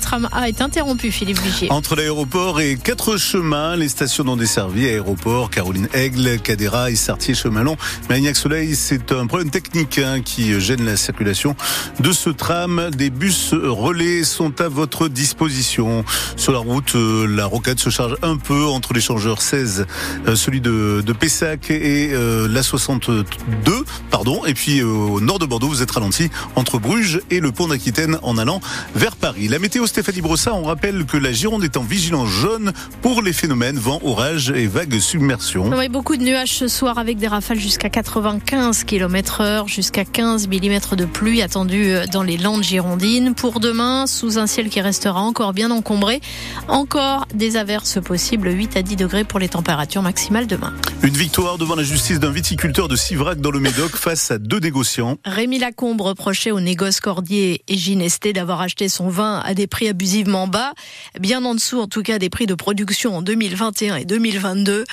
tram A est interrompu, Philippe Vigier. Entre l'aéroport et quatre chemins, les stations non desservies, aéroport, Caroline Aigle, Cadera et Sartier Chemalon. Magnac Soleil, c'est un problème technique hein, qui gêne la circulation de ce tram. Des bus relais sont à votre disposition. Sur la route, euh, la rocade se charge un peu entre l'échangeur 16, euh, celui de, de Pessac et euh, la 62, pardon. Et puis au nord de Bordeaux, vous êtes ralenti entre Bruges et le pont d'Aquitaine en allant vers Paris. La météo Stéphanie Brossa, on rappelle que la Gironde est en vigilance jaune pour les phénomènes vent, orage et vagues submersion. Oui, beaucoup de nuages ce soir avec des rafales jusqu'à 95 km heure, jusqu'à 15 mm de pluie attendue dans les Landes girondines. Pour demain, sous un ciel qui restera encore bien encombré, encore des averses possibles, 8 à 10 degrés pour les températures maximales demain. Une victoire devant la justice d'un viticulteur de Sivrac dans le Médoc face à deux négociants. Rémi Lacombe reprochait au négoce Cordier et Ginesté d'avoir acheté son vin à des prix abusivement bas, bien en dessous en tout cas des prix de production en 2021 et 2022.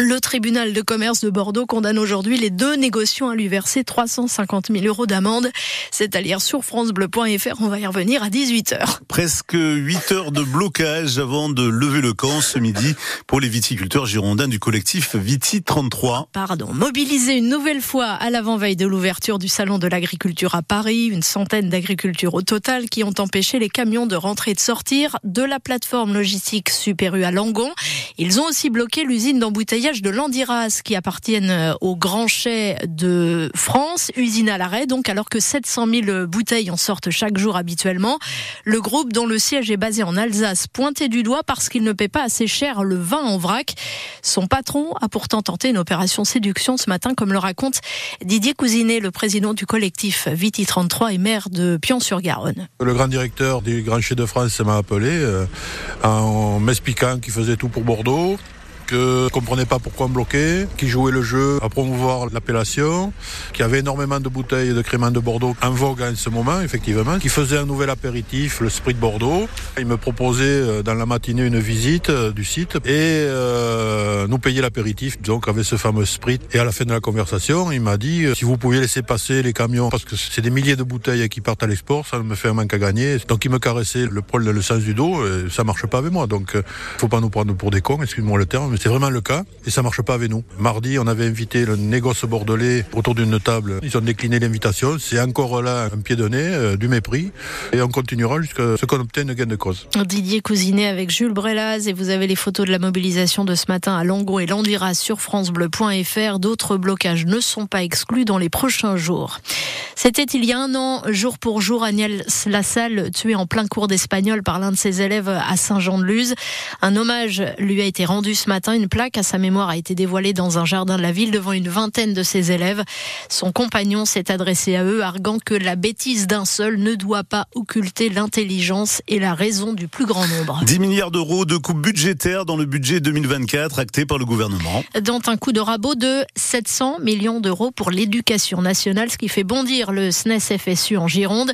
Le tribunal de commerce de Bordeaux condamne aujourd'hui les deux négociants à lui verser 350 000 euros d'amende. C'est à lire sur francebleu.fr. On va y revenir à 18h. Presque 8 heures de blocage avant de lever le camp ce midi pour les viticulteurs girondins du collectif Viti 33. Pardon. Mobilisés une nouvelle fois à l'avant-veille de l'ouverture du salon de l'agriculture à Paris, une centaine d'agricultures au total qui ont empêché les camions de rentrer et de sortir de la plateforme logistique Super U à Langon. Ils ont aussi bloqué l'usine d'embouteillage de l'Andiras qui appartiennent euh, au Grand Chai de France, usine à l'arrêt, donc alors que 700 000 bouteilles en sortent chaque jour habituellement. Le groupe dont le siège est basé en Alsace pointé du doigt parce qu'il ne paie pas assez cher le vin en vrac. Son patron a pourtant tenté une opération séduction ce matin, comme le raconte Didier Cousinet, le président du collectif Viti 33 et maire de Pion-sur-Garonne. Le grand directeur du Grand Chai de France m'a appelé euh, en m'expliquant qu'il faisait tout pour Bordeaux, que comprenait pas pourquoi on bloquait, qui jouait le jeu à promouvoir l'appellation, qui avait énormément de bouteilles de crément de Bordeaux en vogue en ce moment, effectivement, qui faisait un nouvel apéritif, le Sprit de Bordeaux. Il me proposait euh, dans la matinée une visite euh, du site et euh, nous payer l'apéritif, donc avec ce fameux Sprit. Et à la fin de la conversation, il m'a dit si vous pouviez laisser passer les camions, parce que c'est des milliers de bouteilles qui partent à l'export, ça me fait un manque à gagner. Donc il me caressait le poil dans le sens du dos, et ça marche pas avec moi. Donc faut pas nous prendre pour des cons, excuse-moi le terme, c'est vraiment le cas et ça marche pas avec nous. Mardi, on avait invité le négoce bordelais autour d'une table. Ils ont décliné l'invitation. C'est encore là un pied de nez, euh, du mépris et on continuera jusqu'à ce qu'on obtienne gain de cause. Didier Cousinet avec Jules Brelaz et vous avez les photos de la mobilisation de ce matin à Longo et Landiras sur francebleu.fr. D'autres blocages ne sont pas exclus dans les prochains jours. C'était il y a un an, jour pour jour, Agnès Lassalle, tué en plein cours d'espagnol par l'un de ses élèves à Saint-Jean-de-Luz. Un hommage lui a été rendu ce matin. Une plaque à sa mémoire a été dévoilée dans un jardin de la ville devant une vingtaine de ses élèves. Son compagnon s'est adressé à eux, arguant que la bêtise d'un seul ne doit pas occulter l'intelligence et la raison du plus grand nombre. 10 milliards d'euros de coupes budgétaires dans le budget 2024 acté par le gouvernement. Dans un coup de rabot de 700 millions d'euros pour l'éducation nationale, ce qui fait bondir le SNES FSU en Gironde.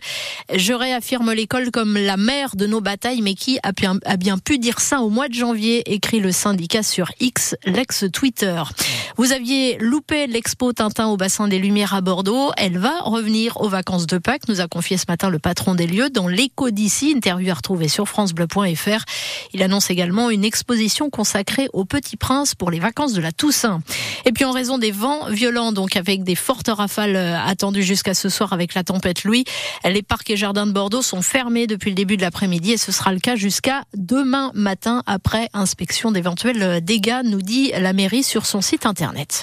Je réaffirme l'école comme la mère de nos batailles, mais qui a bien, a bien pu dire ça au mois de janvier, écrit le syndicat sur X, l'ex-Twitter. Vous aviez loupé l'expo Tintin au bassin des Lumières à Bordeaux. Elle va revenir aux vacances de Pâques, nous a confié ce matin le patron des lieux dans l'écho d'ici, interview à retrouver sur francebleu.fr. Il annonce également une exposition consacrée au Petit Prince pour les vacances de la Toussaint. Et puis en raison des vents violents, donc avec des fortes rafales euh, attendues jusqu'à ce soir avec la tempête Louis, les parcs et jardins de Bordeaux sont fermés depuis le début de l'après-midi et ce sera le cas jusqu'à demain matin après inspection d'éventuels dégâts, nous dit la mairie sur son site internet.